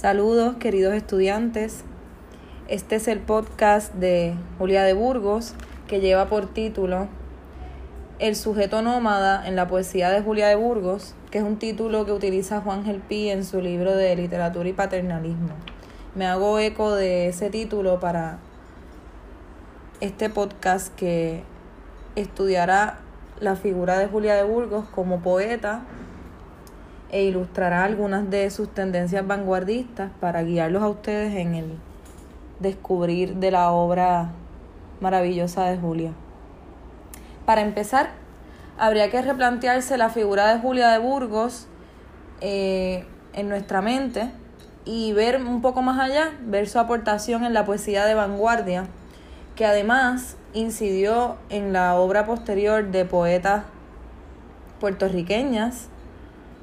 Saludos queridos estudiantes. Este es el podcast de Julia de Burgos que lleva por título El sujeto nómada en la poesía de Julia de Burgos, que es un título que utiliza Juan Gelpi en su libro de literatura y paternalismo. Me hago eco de ese título para este podcast que estudiará la figura de Julia de Burgos como poeta e ilustrará algunas de sus tendencias vanguardistas para guiarlos a ustedes en el descubrir de la obra maravillosa de Julia. Para empezar, habría que replantearse la figura de Julia de Burgos eh, en nuestra mente y ver un poco más allá, ver su aportación en la poesía de vanguardia, que además incidió en la obra posterior de poetas puertorriqueñas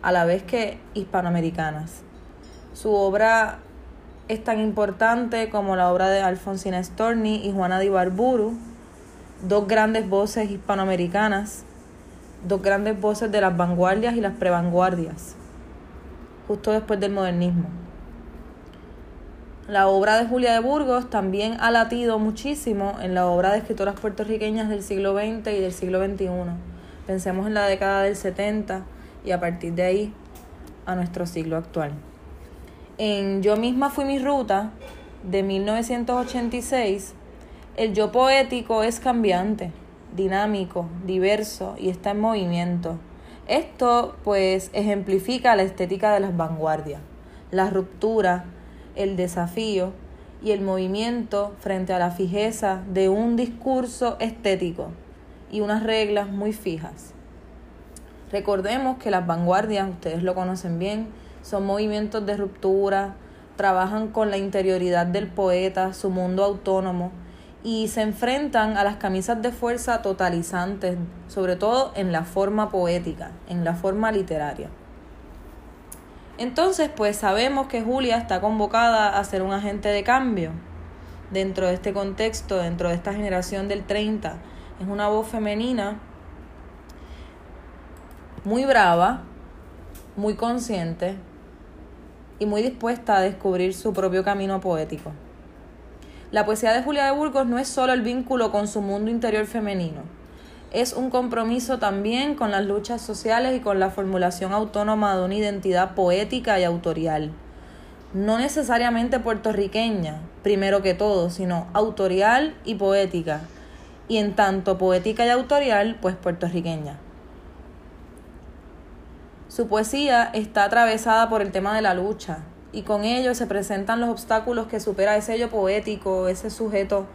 a la vez que hispanoamericanas. Su obra es tan importante como la obra de Alfonsina Storni y Juana de Ibarburu, dos grandes voces hispanoamericanas, dos grandes voces de las vanguardias y las prevanguardias, justo después del modernismo. La obra de Julia de Burgos también ha latido muchísimo en la obra de escritoras puertorriqueñas del siglo XX y del siglo XXI. Pensemos en la década del 70 y a partir de ahí a nuestro siglo actual. En Yo misma fui mi ruta de 1986, el yo poético es cambiante, dinámico, diverso y está en movimiento. Esto pues ejemplifica la estética de las vanguardias, la ruptura, el desafío y el movimiento frente a la fijeza de un discurso estético y unas reglas muy fijas. Recordemos que las vanguardias, ustedes lo conocen bien, son movimientos de ruptura, trabajan con la interioridad del poeta, su mundo autónomo, y se enfrentan a las camisas de fuerza totalizantes, sobre todo en la forma poética, en la forma literaria. Entonces, pues sabemos que Julia está convocada a ser un agente de cambio dentro de este contexto, dentro de esta generación del 30. Es una voz femenina muy brava, muy consciente y muy dispuesta a descubrir su propio camino poético. La poesía de Julia de Burgos no es solo el vínculo con su mundo interior femenino, es un compromiso también con las luchas sociales y con la formulación autónoma de una identidad poética y autorial. No necesariamente puertorriqueña, primero que todo, sino autorial y poética, y en tanto poética y autorial, pues puertorriqueña. Su poesía está atravesada por el tema de la lucha y con ello se presentan los obstáculos que supera ese yo poético, ese sujeto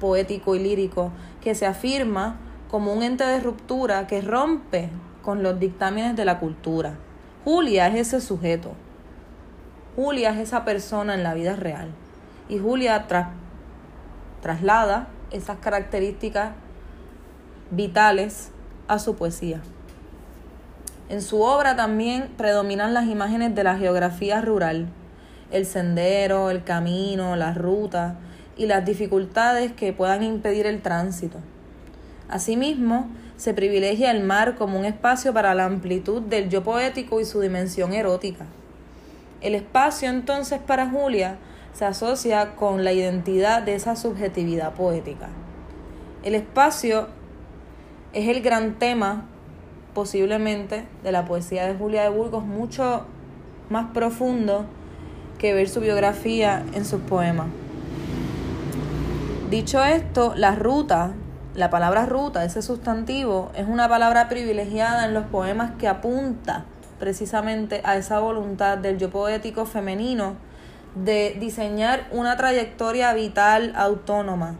poético y lírico que se afirma como un ente de ruptura que rompe con los dictámenes de la cultura. Julia es ese sujeto. Julia es esa persona en la vida real. Y Julia traslada esas características vitales a su poesía. En su obra también predominan las imágenes de la geografía rural, el sendero, el camino, la ruta y las dificultades que puedan impedir el tránsito. Asimismo, se privilegia el mar como un espacio para la amplitud del yo poético y su dimensión erótica. El espacio entonces para Julia se asocia con la identidad de esa subjetividad poética. El espacio es el gran tema posiblemente de la poesía de Julia de Burgos mucho más profundo que ver su biografía en sus poemas. Dicho esto, la ruta, la palabra ruta, ese sustantivo, es una palabra privilegiada en los poemas que apunta precisamente a esa voluntad del yo poético femenino de diseñar una trayectoria vital autónoma,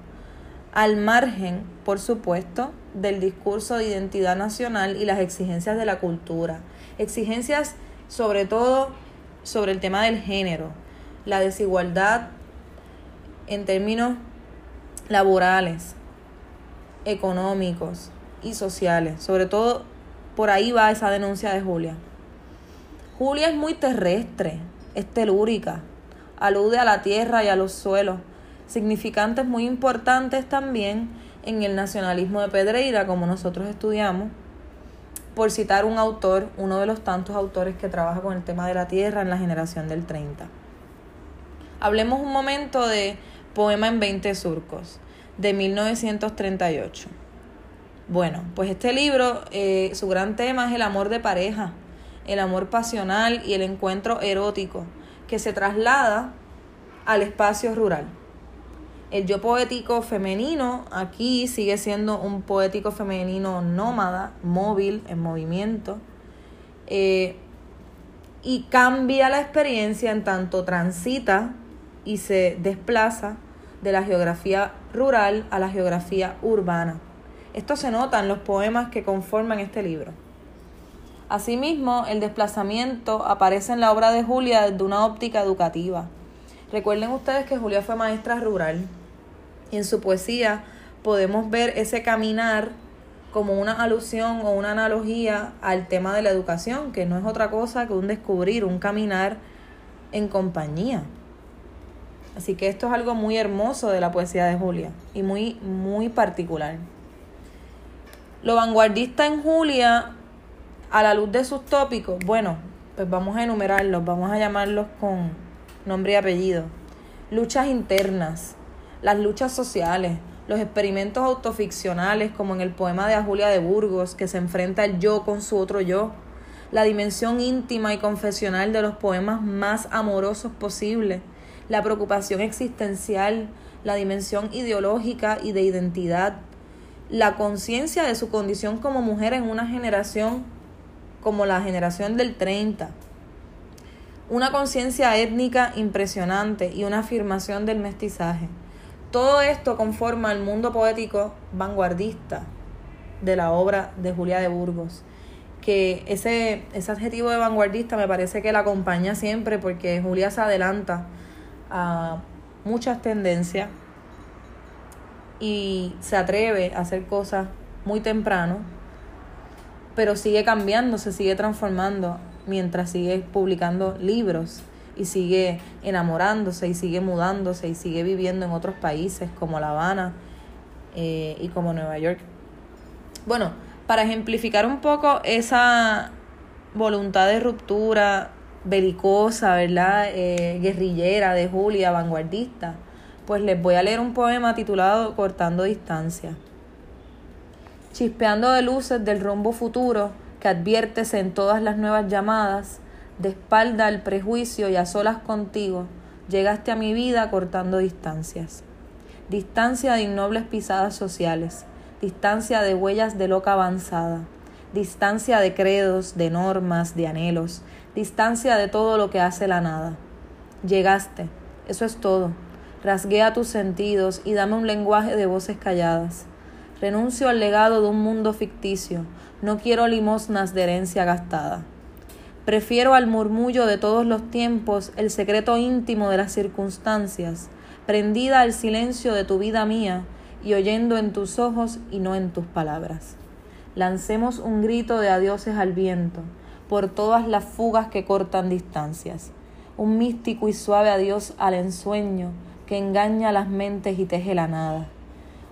al margen, por supuesto, del discurso de identidad nacional y las exigencias de la cultura. Exigencias sobre todo sobre el tema del género, la desigualdad en términos laborales, económicos y sociales. Sobre todo por ahí va esa denuncia de Julia. Julia es muy terrestre, es telúrica, alude a la tierra y a los suelos, significantes muy importantes también en el nacionalismo de Pedreira, como nosotros estudiamos, por citar un autor, uno de los tantos autores que trabaja con el tema de la tierra en la generación del 30. Hablemos un momento de Poema en 20 surcos, de 1938. Bueno, pues este libro, eh, su gran tema es el amor de pareja, el amor pasional y el encuentro erótico, que se traslada al espacio rural. El yo poético femenino aquí sigue siendo un poético femenino nómada, móvil, en movimiento, eh, y cambia la experiencia en tanto transita y se desplaza de la geografía rural a la geografía urbana. Esto se nota en los poemas que conforman este libro. Asimismo, el desplazamiento aparece en la obra de Julia desde una óptica educativa. Recuerden ustedes que Julia fue maestra rural y en su poesía podemos ver ese caminar como una alusión o una analogía al tema de la educación, que no es otra cosa que un descubrir, un caminar en compañía. Así que esto es algo muy hermoso de la poesía de Julia y muy, muy particular. Lo vanguardista en Julia, a la luz de sus tópicos, bueno, pues vamos a enumerarlos, vamos a llamarlos con nombre y apellido. Luchas internas, las luchas sociales, los experimentos autoficcionales, como en el poema de Julia de Burgos, que se enfrenta el yo con su otro yo, la dimensión íntima y confesional de los poemas más amorosos posibles, la preocupación existencial, la dimensión ideológica y de identidad, la conciencia de su condición como mujer en una generación como la generación del 30. Una conciencia étnica impresionante y una afirmación del mestizaje. Todo esto conforma el mundo poético vanguardista de la obra de Julia de Burgos. Que ese, ese adjetivo de vanguardista me parece que la acompaña siempre porque Julia se adelanta a muchas tendencias y se atreve a hacer cosas muy temprano, pero sigue cambiando, se sigue transformando mientras sigue publicando libros y sigue enamorándose y sigue mudándose y sigue viviendo en otros países como La Habana eh, y como Nueva York. Bueno, para ejemplificar un poco esa voluntad de ruptura belicosa, ¿verdad? Eh, guerrillera de Julia, vanguardista pues les voy a leer un poema titulado Cortando distancia. Chispeando de luces del rumbo futuro que adviertes en todas las nuevas llamadas, de espalda al prejuicio y a solas contigo, llegaste a mi vida cortando distancias. Distancia de innobles pisadas sociales, distancia de huellas de loca avanzada, distancia de credos, de normas, de anhelos, distancia de todo lo que hace la nada. Llegaste, eso es todo rasguea tus sentidos y dame un lenguaje de voces calladas. Renuncio al legado de un mundo ficticio, no quiero limosnas de herencia gastada. Prefiero al murmullo de todos los tiempos el secreto íntimo de las circunstancias, prendida al silencio de tu vida mía y oyendo en tus ojos y no en tus palabras. Lancemos un grito de adioses al viento, por todas las fugas que cortan distancias, un místico y suave adiós al ensueño, que engaña las mentes y teje la nada.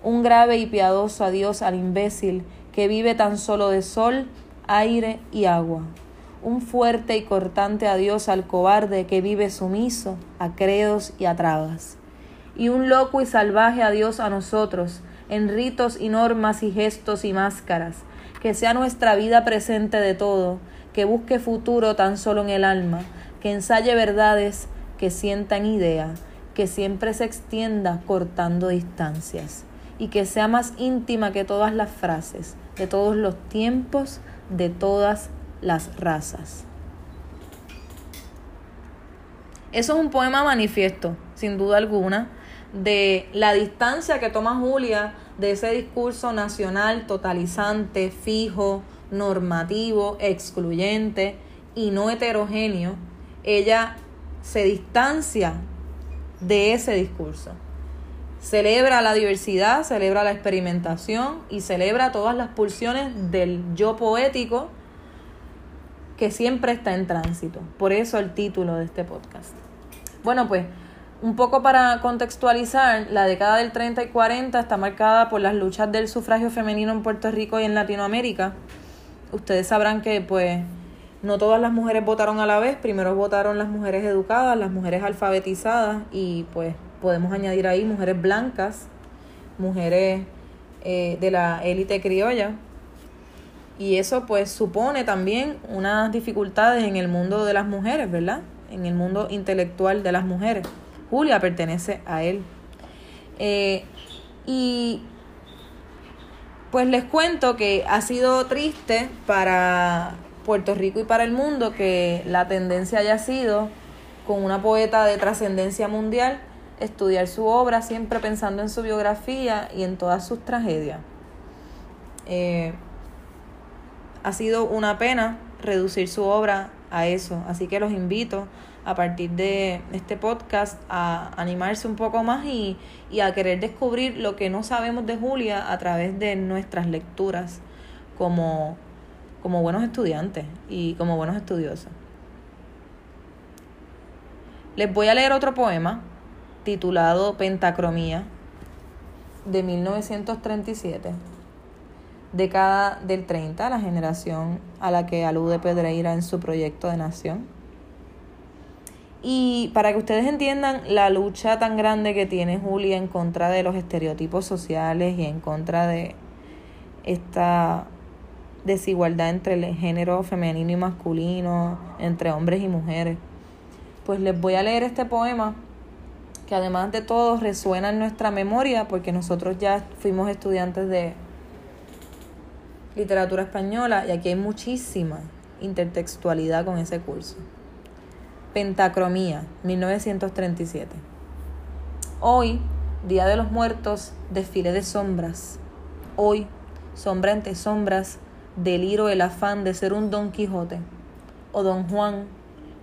Un grave y piadoso adiós al imbécil que vive tan solo de sol, aire y agua. Un fuerte y cortante adiós al cobarde que vive sumiso a credos y a trabas. Y un loco y salvaje adiós a nosotros, en ritos y normas y gestos y máscaras, que sea nuestra vida presente de todo, que busque futuro tan solo en el alma, que ensaye verdades, que sientan idea, que siempre se extienda cortando distancias y que sea más íntima que todas las frases, de todos los tiempos, de todas las razas. Eso es un poema manifiesto, sin duda alguna, de la distancia que toma Julia de ese discurso nacional totalizante, fijo, normativo, excluyente y no heterogéneo. Ella se distancia de ese discurso. Celebra la diversidad, celebra la experimentación y celebra todas las pulsiones del yo poético que siempre está en tránsito. Por eso el título de este podcast. Bueno, pues un poco para contextualizar, la década del 30 y 40 está marcada por las luchas del sufragio femenino en Puerto Rico y en Latinoamérica. Ustedes sabrán que pues no todas las mujeres votaron a la vez, primero votaron las mujeres educadas, las mujeres alfabetizadas y pues podemos añadir ahí mujeres blancas, mujeres eh, de la élite criolla. Y eso pues supone también unas dificultades en el mundo de las mujeres, ¿verdad? En el mundo intelectual de las mujeres. Julia pertenece a él. Eh, y pues les cuento que ha sido triste para Puerto Rico y para el mundo que la tendencia haya sido, con una poeta de trascendencia mundial, estudiar su obra siempre pensando en su biografía y en todas sus tragedias. Eh, ha sido una pena reducir su obra a eso, así que los invito a partir de este podcast a animarse un poco más y, y a querer descubrir lo que no sabemos de Julia a través de nuestras lecturas como como buenos estudiantes y como buenos estudiosos. Les voy a leer otro poema titulado Pentacromía de 1937, década del 30, la generación a la que alude Pedreira en su proyecto de nación. Y para que ustedes entiendan la lucha tan grande que tiene Julia en contra de los estereotipos sociales y en contra de esta desigualdad entre el género femenino y masculino, entre hombres y mujeres. Pues les voy a leer este poema que además de todo resuena en nuestra memoria porque nosotros ya fuimos estudiantes de literatura española y aquí hay muchísima intertextualidad con ese curso. Pentacromía, 1937. Hoy, Día de los Muertos, desfile de sombras. Hoy, sombra entre sombras, deliro el afán de ser un Don Quijote, o Don Juan,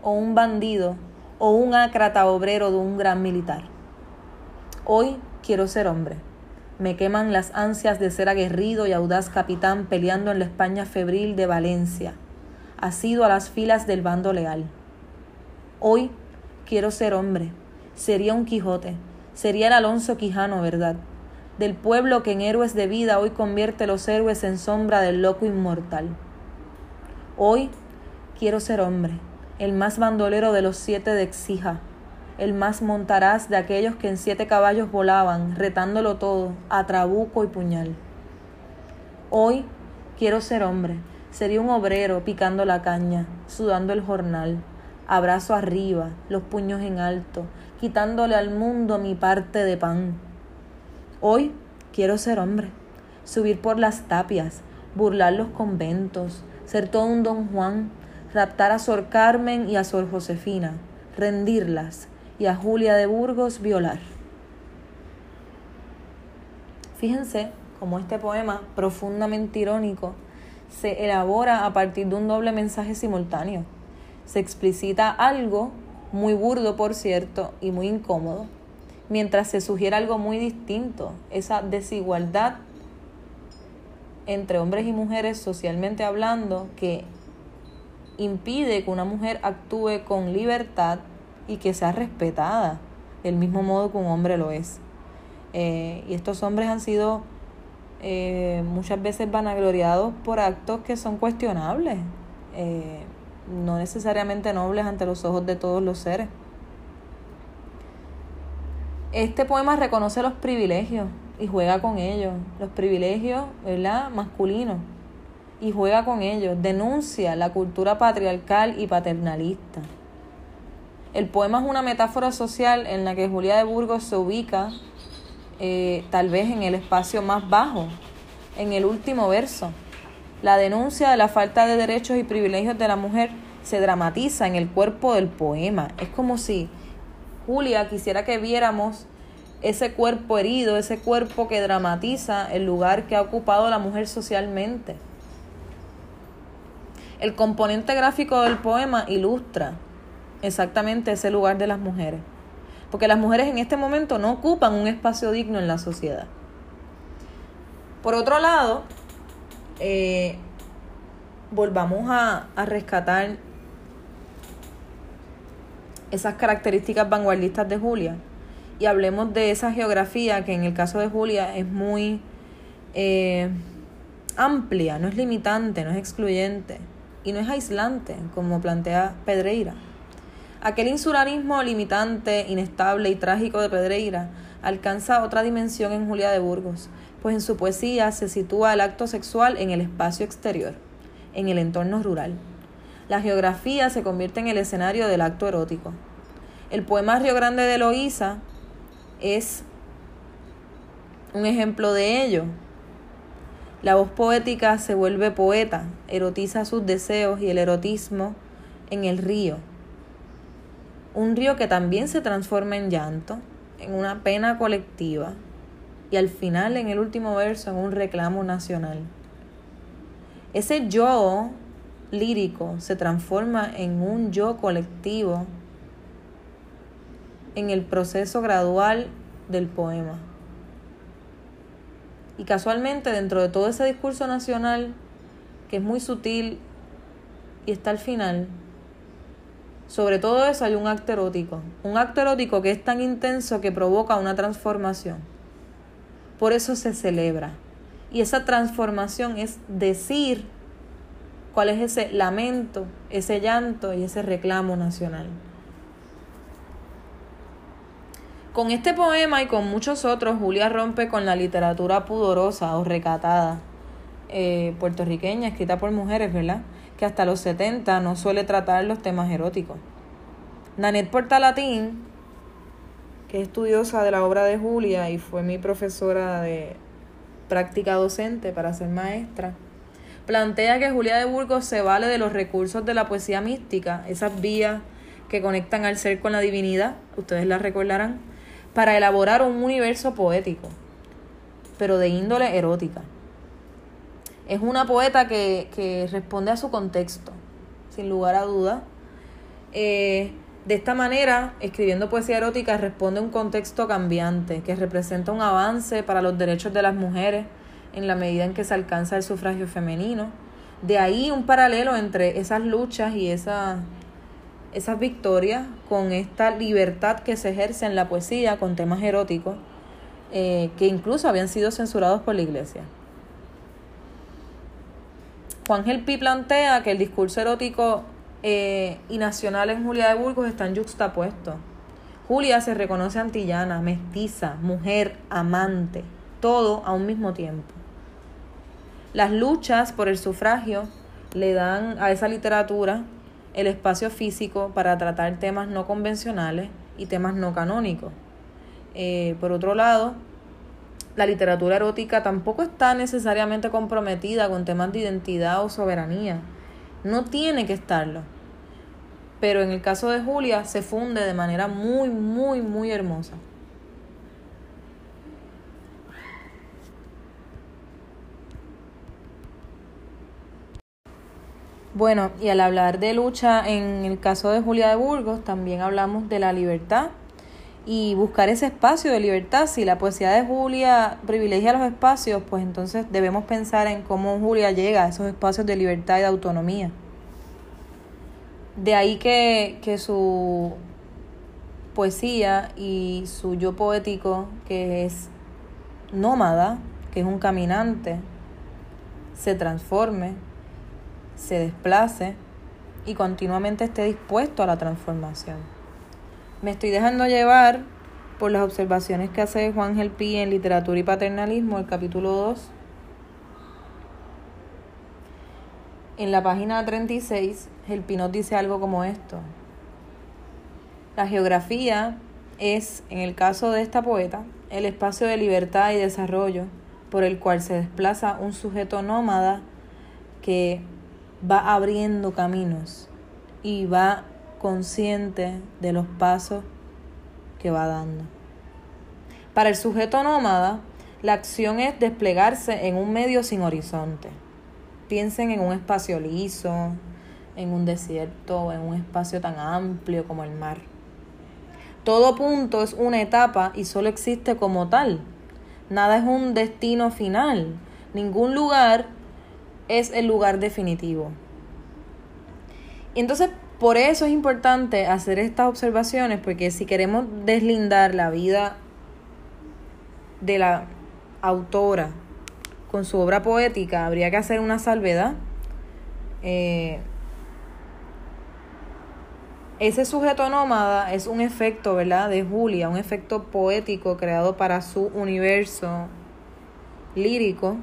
o un bandido, o un ácrata obrero de un gran militar. Hoy quiero ser hombre. Me queman las ansias de ser aguerrido y audaz capitán peleando en la España febril de Valencia, asido a las filas del bando leal. Hoy quiero ser hombre. Sería un Quijote, sería el Alonso Quijano, ¿verdad? del pueblo que en héroes de vida hoy convierte los héroes en sombra del loco inmortal. Hoy quiero ser hombre, el más bandolero de los siete de Exija, el más montaraz de aquellos que en siete caballos volaban, retándolo todo, a trabuco y puñal. Hoy quiero ser hombre, sería un obrero picando la caña, sudando el jornal, abrazo arriba, los puños en alto, quitándole al mundo mi parte de pan Hoy quiero ser hombre, subir por las tapias, burlar los conventos, ser todo un don Juan, raptar a Sor Carmen y a Sor Josefina, rendirlas y a Julia de Burgos violar. Fíjense cómo este poema, profundamente irónico, se elabora a partir de un doble mensaje simultáneo. Se explicita algo, muy burdo por cierto, y muy incómodo, mientras se sugiere algo muy distinto, esa desigualdad entre hombres y mujeres socialmente hablando que impide que una mujer actúe con libertad y que sea respetada del mismo modo que un hombre lo es. Eh, y estos hombres han sido eh, muchas veces vanagloriados por actos que son cuestionables, eh, no necesariamente nobles ante los ojos de todos los seres. Este poema reconoce los privilegios y juega con ellos, los privilegios, ¿verdad? masculinos, y juega con ellos, denuncia la cultura patriarcal y paternalista. El poema es una metáfora social en la que Julia de Burgos se ubica eh, tal vez en el espacio más bajo, en el último verso. La denuncia de la falta de derechos y privilegios de la mujer se dramatiza en el cuerpo del poema. Es como si Julia quisiera que viéramos ese cuerpo herido, ese cuerpo que dramatiza el lugar que ha ocupado la mujer socialmente. El componente gráfico del poema ilustra exactamente ese lugar de las mujeres, porque las mujeres en este momento no ocupan un espacio digno en la sociedad. Por otro lado, eh, volvamos a, a rescatar esas características vanguardistas de Julia y hablemos de esa geografía que en el caso de Julia es muy eh, amplia, no es limitante, no es excluyente y no es aislante, como plantea Pedreira. Aquel insularismo limitante, inestable y trágico de Pedreira alcanza otra dimensión en Julia de Burgos, pues en su poesía se sitúa el acto sexual en el espacio exterior, en el entorno rural. La geografía se convierte en el escenario del acto erótico. El poema Río Grande de Loíza es un ejemplo de ello. La voz poética se vuelve poeta, erotiza sus deseos y el erotismo en el río. Un río que también se transforma en llanto, en una pena colectiva y al final, en el último verso, en un reclamo nacional. Ese yo lírico se transforma en un yo colectivo en el proceso gradual del poema. Y casualmente dentro de todo ese discurso nacional, que es muy sutil y está al final, sobre todo eso hay un acto erótico. Un acto erótico que es tan intenso que provoca una transformación. Por eso se celebra. Y esa transformación es decir cuál es ese lamento, ese llanto y ese reclamo nacional. Con este poema y con muchos otros, Julia rompe con la literatura pudorosa o recatada eh, puertorriqueña, escrita por mujeres, ¿verdad? Que hasta los 70 no suele tratar los temas eróticos. Nanette Portalatín, que es estudiosa de la obra de Julia y fue mi profesora de práctica docente para ser maestra, plantea que Julia de Burgos se vale de los recursos de la poesía mística, esas vías que conectan al ser con la divinidad, ustedes la recordarán, para elaborar un universo poético, pero de índole erótica. Es una poeta que, responde a su contexto, sin lugar a duda. Eh, de esta manera, escribiendo poesía erótica responde a un contexto cambiante que representa un avance para los derechos de las mujeres en la medida en que se alcanza el sufragio femenino. De ahí un paralelo entre esas luchas y esas, esas victorias con esta libertad que se ejerce en la poesía con temas eróticos eh, que incluso habían sido censurados por la iglesia. Juan Gelpi plantea que el discurso erótico eh, y nacional en Julia de Burgos están juxtapuestos. Julia se reconoce antillana, mestiza, mujer, amante, todo a un mismo tiempo. Las luchas por el sufragio le dan a esa literatura el espacio físico para tratar temas no convencionales y temas no canónicos. Eh, por otro lado, la literatura erótica tampoco está necesariamente comprometida con temas de identidad o soberanía. No tiene que estarlo. Pero en el caso de Julia se funde de manera muy, muy, muy hermosa. Bueno, y al hablar de lucha en el caso de Julia de Burgos, también hablamos de la libertad y buscar ese espacio de libertad. Si la poesía de Julia privilegia los espacios, pues entonces debemos pensar en cómo Julia llega a esos espacios de libertad y de autonomía. De ahí que, que su poesía y su yo poético, que es nómada, que es un caminante, se transforme se desplace y continuamente esté dispuesto a la transformación. Me estoy dejando llevar por las observaciones que hace Juan Gelpi en Literatura y Paternalismo, el capítulo 2. En la página 36, Gelpi nos dice algo como esto. La geografía es, en el caso de esta poeta, el espacio de libertad y desarrollo por el cual se desplaza un sujeto nómada que va abriendo caminos y va consciente de los pasos que va dando. Para el sujeto nómada, la acción es desplegarse en un medio sin horizonte. Piensen en un espacio liso, en un desierto, en un espacio tan amplio como el mar. Todo punto es una etapa y solo existe como tal. Nada es un destino final. Ningún lugar es el lugar definitivo. Y entonces, por eso es importante hacer estas observaciones, porque si queremos deslindar la vida de la autora con su obra poética, habría que hacer una salvedad. Eh, ese sujeto nómada es un efecto, ¿verdad?, de Julia, un efecto poético creado para su universo lírico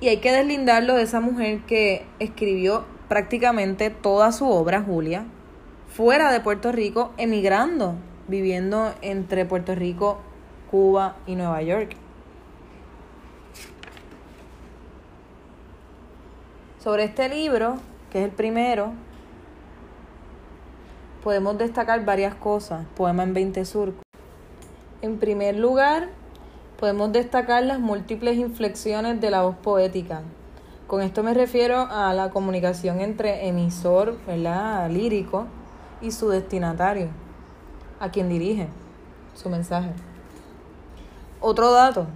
Y hay que deslindarlo de esa mujer que escribió prácticamente toda su obra, Julia, fuera de Puerto Rico, emigrando, viviendo entre Puerto Rico, Cuba y Nueva York. Sobre este libro, que es el primero, podemos destacar varias cosas. Poema en 20 surcos. En primer lugar, podemos destacar las múltiples inflexiones de la voz poética. Con esto me refiero a la comunicación entre emisor, ¿verdad? lírico, y su destinatario, a quien dirige su mensaje. Otro dato,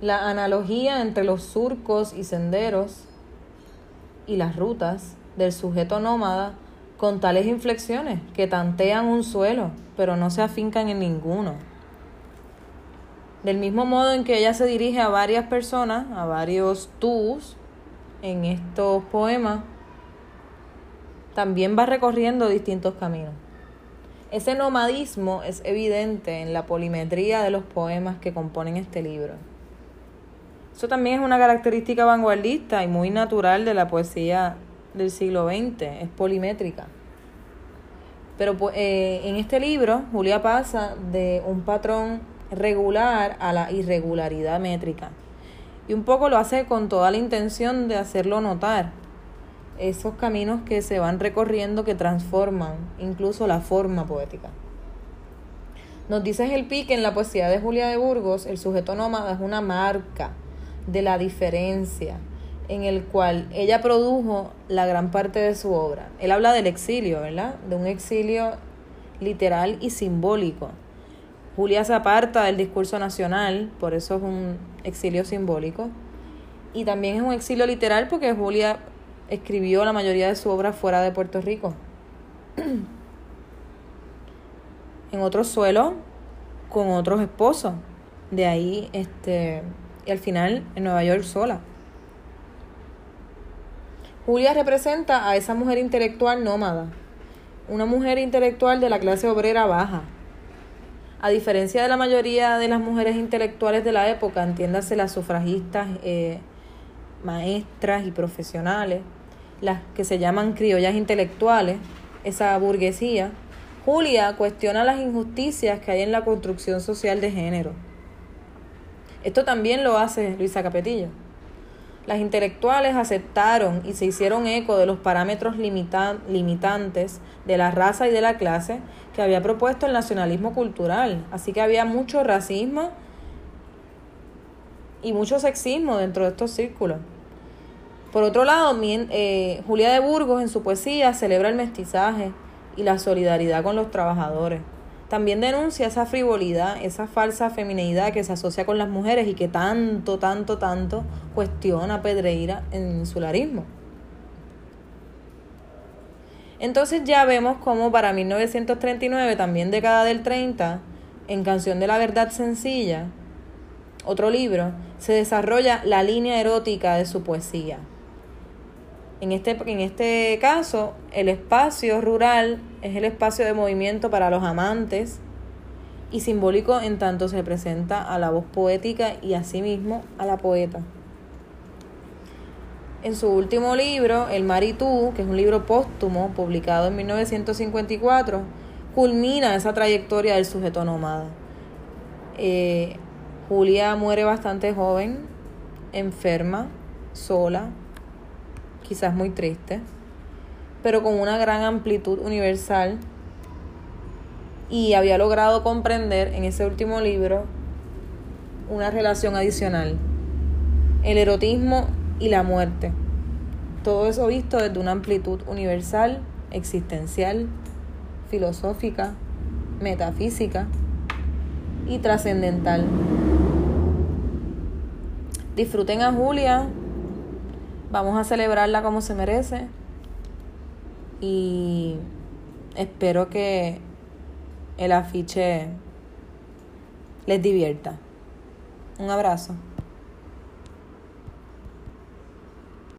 la analogía entre los surcos y senderos y las rutas del sujeto nómada con tales inflexiones que tantean un suelo, pero no se afincan en ninguno. Del mismo modo en que ella se dirige a varias personas, a varios tús en estos poemas, también va recorriendo distintos caminos. Ese nomadismo es evidente en la polimetría de los poemas que componen este libro. Eso también es una característica vanguardista y muy natural de la poesía del siglo XX, es polimétrica. Pero eh, en este libro, Julia pasa de un patrón regular a la irregularidad métrica. Y un poco lo hace con toda la intención de hacerlo notar. Esos caminos que se van recorriendo que transforman incluso la forma poética. Nos dice el pique en la poesía de Julia de Burgos, el sujeto nómada es una marca de la diferencia en el cual ella produjo la gran parte de su obra. Él habla del exilio, ¿verdad? De un exilio literal y simbólico. Julia se aparta del discurso nacional, por eso es un exilio simbólico. Y también es un exilio literal porque Julia escribió la mayoría de su obra fuera de Puerto Rico. en otro suelo, con otros esposos. De ahí, este, y al final en Nueva York sola. Julia representa a esa mujer intelectual nómada, una mujer intelectual de la clase obrera baja. A diferencia de la mayoría de las mujeres intelectuales de la época, entiéndase las sufragistas, eh, maestras y profesionales, las que se llaman criollas intelectuales, esa burguesía, Julia cuestiona las injusticias que hay en la construcción social de género esto también lo hace Luisa Capetillo. Las intelectuales aceptaron y se hicieron eco de los parámetros limitantes de la raza y de la clase que había propuesto el nacionalismo cultural. Así que había mucho racismo y mucho sexismo dentro de estos círculos. Por otro lado, eh, Julia de Burgos en su poesía celebra el mestizaje y la solidaridad con los trabajadores. También denuncia esa frivolidad, esa falsa feminidad que se asocia con las mujeres y que tanto, tanto, tanto cuestiona Pedreira en el insularismo. Entonces ya vemos cómo para 1939, también década del 30, en Canción de la Verdad Sencilla, otro libro, se desarrolla la línea erótica de su poesía. En este, en este caso, el espacio rural es el espacio de movimiento para los amantes y simbólico en tanto se presenta a la voz poética y asimismo a la poeta. En su último libro, El Maritú, que es un libro póstumo publicado en 1954, culmina esa trayectoria del sujeto nómada. Eh, Julia muere bastante joven, enferma, sola, quizás muy triste, pero con una gran amplitud universal y había logrado comprender en ese último libro una relación adicional, el erotismo y la muerte. Todo eso visto desde una amplitud universal, existencial, filosófica, metafísica y trascendental. Disfruten a Julia, Vamos a celebrarla como se merece. Y espero que el afiche les divierta. Un abrazo.